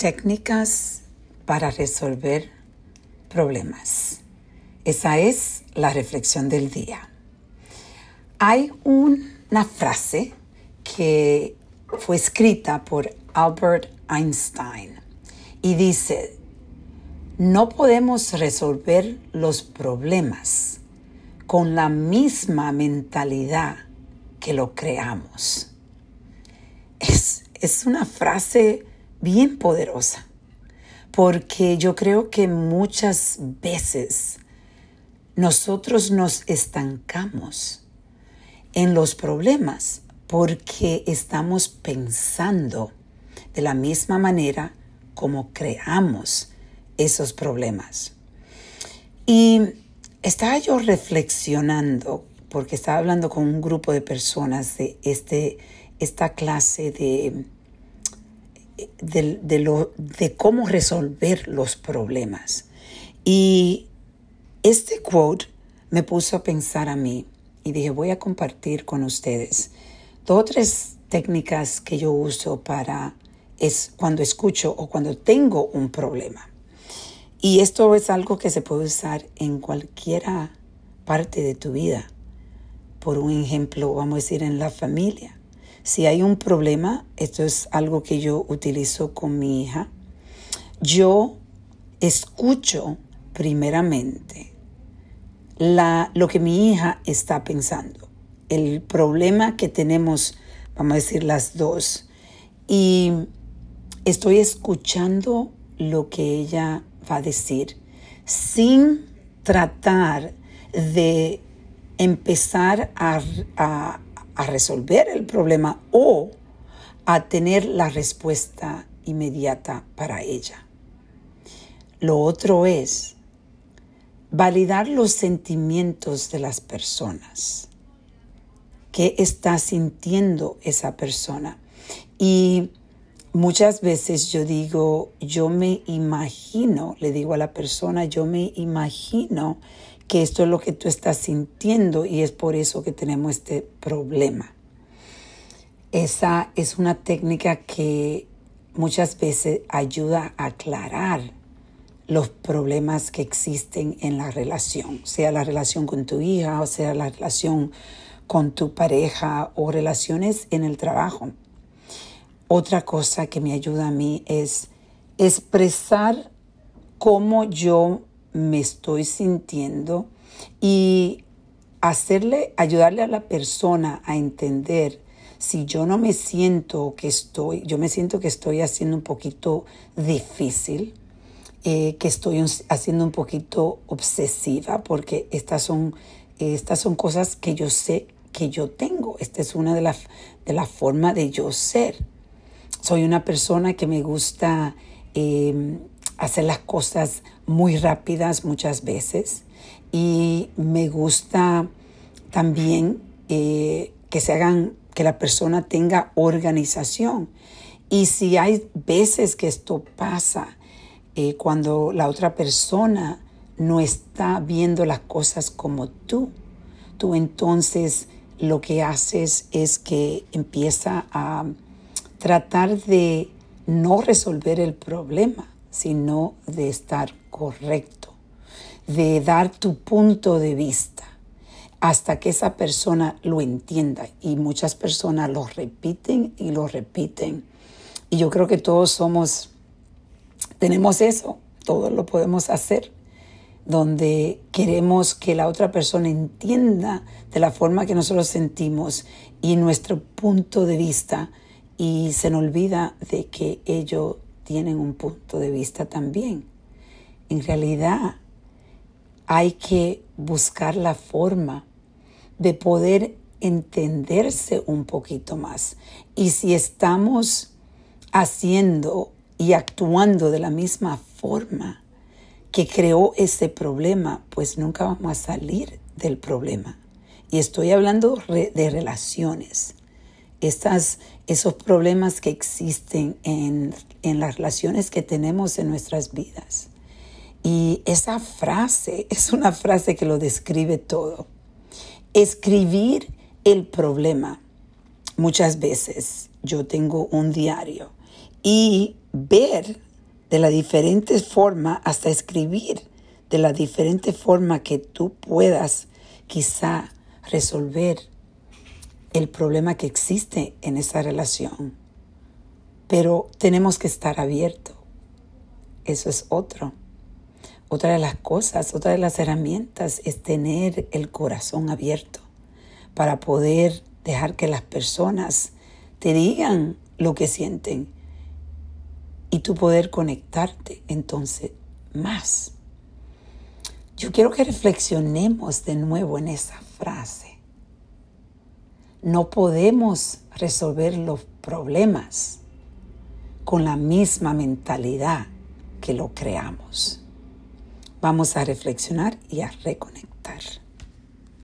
técnicas para resolver problemas. Esa es la reflexión del día. Hay una frase que fue escrita por Albert Einstein y dice, no podemos resolver los problemas con la misma mentalidad que lo creamos. Es, es una frase bien poderosa, porque yo creo que muchas veces nosotros nos estancamos en los problemas porque estamos pensando de la misma manera como creamos esos problemas. Y estaba yo reflexionando, porque estaba hablando con un grupo de personas de este, esta clase de, de, lo, de cómo resolver los problemas. Y este quote me puso a pensar a mí y dije, voy a compartir con ustedes dos o tres técnicas que yo uso para es cuando escucho o cuando tengo un problema. Y esto es algo que se puede usar en cualquiera parte de tu vida. Por un ejemplo, vamos a decir en la familia. Si hay un problema, esto es algo que yo utilizo con mi hija, yo escucho primeramente lo que mi hija está pensando, el problema que tenemos, vamos a decir las dos, y estoy escuchando lo que ella va a decir sin tratar de empezar a resolver el problema o a tener la respuesta inmediata para ella. Lo otro es validar los sentimientos de las personas. ¿Qué está sintiendo esa persona? Y muchas veces yo digo, yo me imagino, le digo a la persona, yo me imagino que esto es lo que tú estás sintiendo y es por eso que tenemos este problema. Esa es una técnica que muchas veces ayuda a aclarar los problemas que existen en la relación, sea la relación con tu hija o sea la relación con tu pareja o relaciones en el trabajo. Otra cosa que me ayuda a mí es expresar cómo yo me estoy sintiendo y hacerle, ayudarle a la persona a entender si yo no me siento que estoy, yo me siento que estoy haciendo un poquito difícil, eh, que estoy haciendo un poquito obsesiva, porque estas son, estas son cosas que yo sé que yo tengo. Esta es una de las de la forma de yo ser. Soy una persona que me gusta em, hacer las cosas muy rápidas muchas veces y me gusta también eh, que se hagan, que la persona tenga organización. Y si hay veces que esto pasa, eh, cuando la otra persona no está viendo las cosas como tú, tú entonces lo que haces es que empieza a tratar de no resolver el problema, sino de estar correcto, de dar tu punto de vista hasta que esa persona lo entienda. Y muchas personas lo repiten y lo repiten. Y yo creo que todos somos, tenemos eso, todos lo podemos hacer, donde queremos que la otra persona entienda de la forma que nosotros sentimos y nuestro punto de vista y se nos olvida de que ellos tienen un punto de vista también. En realidad hay que buscar la forma de poder entenderse un poquito más. Y si estamos haciendo y actuando de la misma forma que creó ese problema, pues nunca vamos a salir del problema. Y estoy hablando de relaciones estas, esos problemas que existen en, en las relaciones que tenemos en nuestras vidas. Y esa frase es una frase que lo describe todo. Escribir el problema. Muchas veces yo tengo un diario y ver de la diferente forma, hasta escribir de la diferente forma que tú puedas quizá resolver el problema que existe en esa relación. Pero tenemos que estar abiertos. Eso es otro. Otra de las cosas, otra de las herramientas es tener el corazón abierto para poder dejar que las personas te digan lo que sienten y tú poder conectarte entonces más. Yo quiero que reflexionemos de nuevo en esa frase. No podemos resolver los problemas con la misma mentalidad que lo creamos. Vamos a reflexionar y a reconectar.